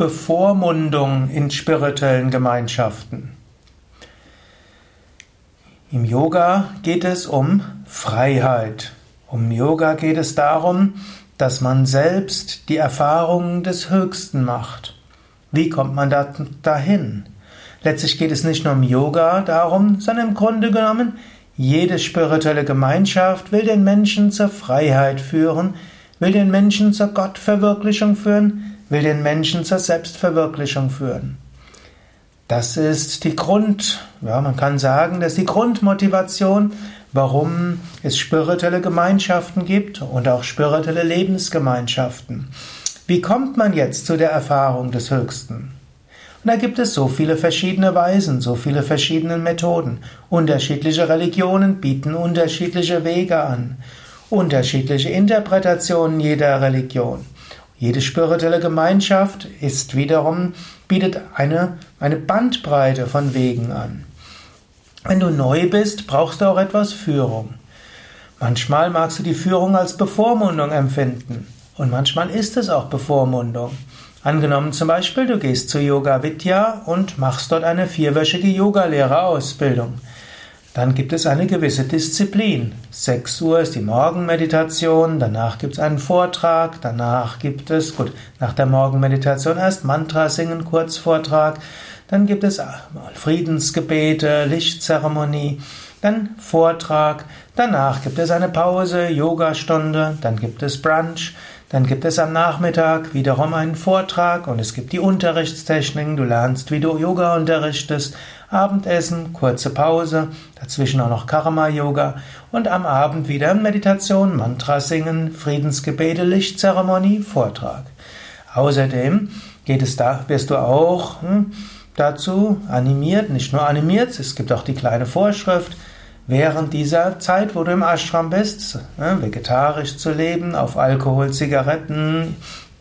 Bevormundung in spirituellen Gemeinschaften. Im Yoga geht es um Freiheit. Um Yoga geht es darum, dass man selbst die Erfahrungen des Höchsten macht. Wie kommt man da, dahin? Letztlich geht es nicht nur um Yoga darum, sondern im Grunde genommen, jede spirituelle Gemeinschaft will den Menschen zur Freiheit führen, will den Menschen zur Gottverwirklichung führen, will den Menschen zur Selbstverwirklichung führen. Das ist die Grund, ja, man kann sagen, das ist die Grundmotivation, warum es spirituelle Gemeinschaften gibt und auch spirituelle Lebensgemeinschaften. Wie kommt man jetzt zu der Erfahrung des Höchsten? Und da gibt es so viele verschiedene Weisen, so viele verschiedene Methoden. Unterschiedliche Religionen bieten unterschiedliche Wege an, unterschiedliche Interpretationen jeder Religion. Jede spirituelle Gemeinschaft ist wiederum, bietet eine, eine Bandbreite von Wegen an. Wenn du neu bist, brauchst du auch etwas Führung. Manchmal magst du die Führung als Bevormundung empfinden und manchmal ist es auch Bevormundung. Angenommen zum Beispiel, du gehst zu Yoga Vidya und machst dort eine vierwöchige Yogalehrerausbildung. Dann gibt es eine gewisse Disziplin. 6 Uhr ist die Morgenmeditation, danach gibt es einen Vortrag, danach gibt es, gut, nach der Morgenmeditation erst Mantra singen, Kurzvortrag, dann gibt es Friedensgebete, Lichtzeremonie, dann Vortrag, danach gibt es eine Pause, Yogastunde, dann gibt es Brunch, dann gibt es am Nachmittag wiederum einen Vortrag und es gibt die Unterrichtstechniken, du lernst, wie du Yoga unterrichtest, Abendessen, kurze Pause, dazwischen auch noch Karma-Yoga und am Abend wieder Meditation, Mantra singen, Friedensgebete, Lichtzeremonie, Vortrag. Außerdem geht es da, wirst du auch hm, dazu animiert, nicht nur animiert, es gibt auch die kleine Vorschrift, während dieser Zeit, wo du im Ashram bist, ne, vegetarisch zu leben, auf Alkohol, Zigaretten,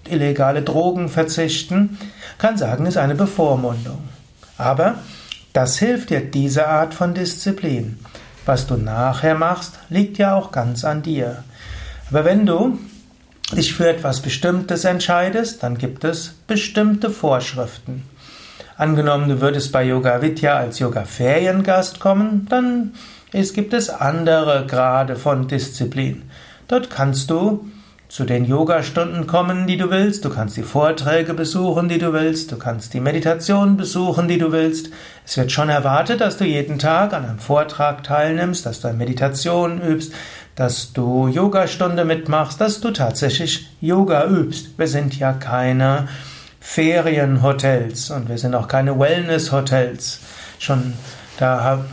illegale Drogen verzichten, kann sagen, ist eine Bevormundung. Aber das hilft dir, diese Art von Disziplin. Was du nachher machst, liegt ja auch ganz an dir. Aber wenn du dich für etwas Bestimmtes entscheidest, dann gibt es bestimmte Vorschriften. Angenommen, du würdest bei Yoga Vidya als Yoga-Feriengast kommen, dann es gibt es andere Grade von Disziplin. Dort kannst du zu den Yogastunden kommen, die du willst, du kannst die Vorträge besuchen, die du willst, du kannst die Meditation besuchen, die du willst. Es wird schon erwartet, dass du jeden Tag an einem Vortrag teilnimmst, dass du eine Meditation übst, dass du Yogastunde mitmachst, dass du tatsächlich Yoga übst. Wir sind ja keine Ferienhotels und wir sind auch keine Wellnesshotels. Schon da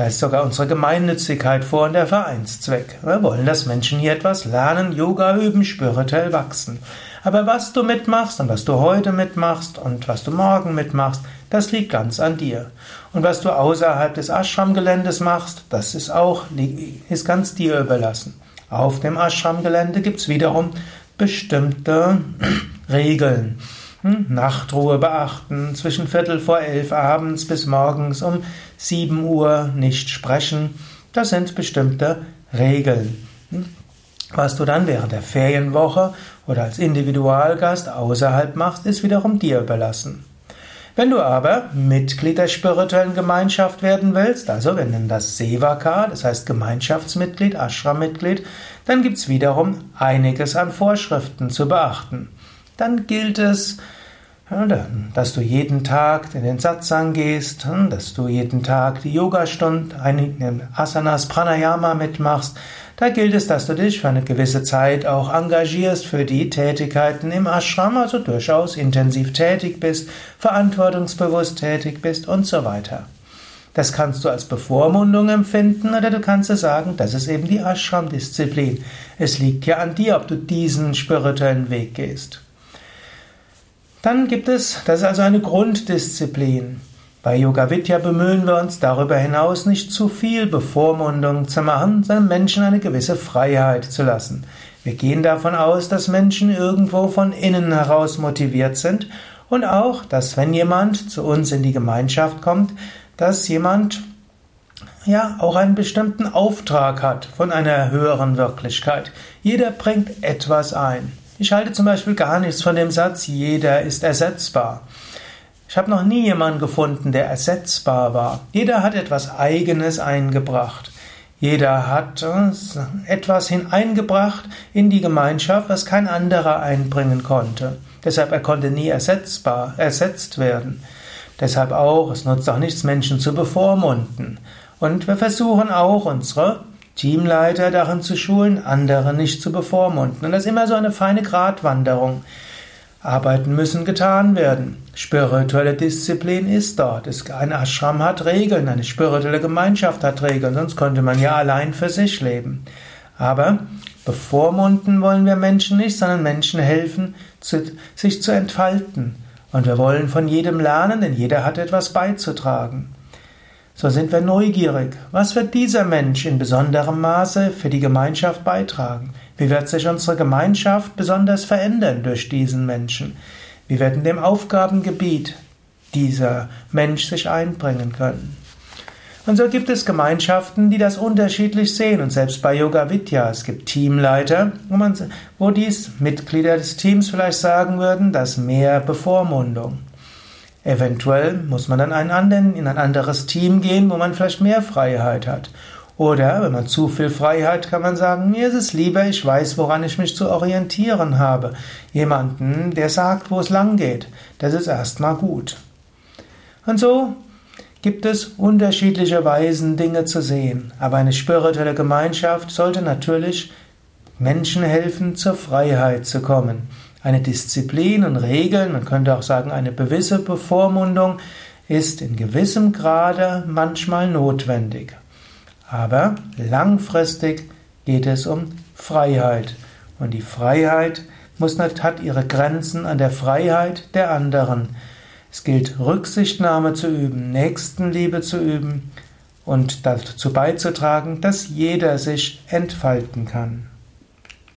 da ist sogar unsere Gemeinnützigkeit vor und der Vereinszweck. Wir wollen, dass Menschen hier etwas lernen, Yoga üben, spirituell wachsen. Aber was du mitmachst und was du heute mitmachst und was du morgen mitmachst, das liegt ganz an dir. Und was du außerhalb des Ashram-Geländes machst, das ist auch ist ganz dir überlassen. Auf dem Ashram-Gelände gibt es wiederum bestimmte Regeln. Nachtruhe beachten, zwischen Viertel vor elf abends bis morgens um sieben Uhr nicht sprechen. Das sind bestimmte Regeln. Hm? Was du dann während der Ferienwoche oder als Individualgast außerhalb machst, ist wiederum dir überlassen. Wenn du aber Mitglied der spirituellen Gemeinschaft werden willst, also wir nennen das Sevaka, das heißt Gemeinschaftsmitglied, Ashram-Mitglied, dann gibt es wiederum einiges an Vorschriften zu beachten dann gilt es, dass du jeden Tag in den Satsang gehst, hm, dass du jeden Tag die Yogastunde, Asanas, Pranayama mitmachst. Da gilt es, dass du dich für eine gewisse Zeit auch engagierst für die Tätigkeiten im Ashram, also durchaus intensiv tätig bist, verantwortungsbewusst tätig bist und so weiter. Das kannst du als Bevormundung empfinden oder du kannst es sagen, das ist eben die Ashram-Disziplin. Es liegt ja an dir, ob du diesen spirituellen Weg gehst. Dann gibt es, das ist also eine Grunddisziplin. Bei Yoga Vidya bemühen wir uns darüber hinaus nicht zu viel Bevormundung zu machen, sondern Menschen eine gewisse Freiheit zu lassen. Wir gehen davon aus, dass Menschen irgendwo von innen heraus motiviert sind und auch, dass wenn jemand zu uns in die Gemeinschaft kommt, dass jemand ja auch einen bestimmten Auftrag hat von einer höheren Wirklichkeit. Jeder bringt etwas ein. Ich halte zum Beispiel gar nichts von dem Satz, jeder ist ersetzbar. Ich habe noch nie jemanden gefunden, der ersetzbar war. Jeder hat etwas Eigenes eingebracht. Jeder hat äh, etwas hineingebracht in die Gemeinschaft, was kein anderer einbringen konnte. Deshalb er konnte nie ersetzbar, ersetzt werden. Deshalb auch, es nutzt auch nichts, Menschen zu bevormunden. Und wir versuchen auch, unsere Teamleiter darin zu schulen, andere nicht zu bevormunden. Und das ist immer so eine feine Gratwanderung. Arbeiten müssen getan werden. Spirituelle Disziplin ist dort. Ein Ashram hat Regeln, eine spirituelle Gemeinschaft hat Regeln, sonst könnte man ja allein für sich leben. Aber bevormunden wollen wir Menschen nicht, sondern Menschen helfen, sich zu entfalten. Und wir wollen von jedem lernen, denn jeder hat etwas beizutragen. So sind wir neugierig. Was wird dieser Mensch in besonderem Maße für die Gemeinschaft beitragen? Wie wird sich unsere Gemeinschaft besonders verändern durch diesen Menschen? Wie wird in dem Aufgabengebiet dieser Mensch sich einbringen können? Und so gibt es Gemeinschaften, die das unterschiedlich sehen. Und selbst bei Yoga Vidya, es gibt Teamleiter, wo, man, wo dies Mitglieder des Teams vielleicht sagen würden, dass mehr Bevormundung. Eventuell muss man dann einen anderen, in ein anderes Team gehen, wo man vielleicht mehr Freiheit hat. Oder wenn man zu viel Freiheit, kann man sagen, mir ist es lieber, ich weiß, woran ich mich zu orientieren habe. Jemanden, der sagt, wo es lang geht. Das ist erstmal gut. Und so gibt es unterschiedliche Weisen, Dinge zu sehen. Aber eine spirituelle Gemeinschaft sollte natürlich Menschen helfen, zur Freiheit zu kommen. Eine Disziplin und Regeln, man könnte auch sagen, eine gewisse Bevormundung ist in gewissem Grade manchmal notwendig. Aber langfristig geht es um Freiheit. Und die Freiheit muss, hat ihre Grenzen an der Freiheit der anderen. Es gilt Rücksichtnahme zu üben, Nächstenliebe zu üben und dazu beizutragen, dass jeder sich entfalten kann.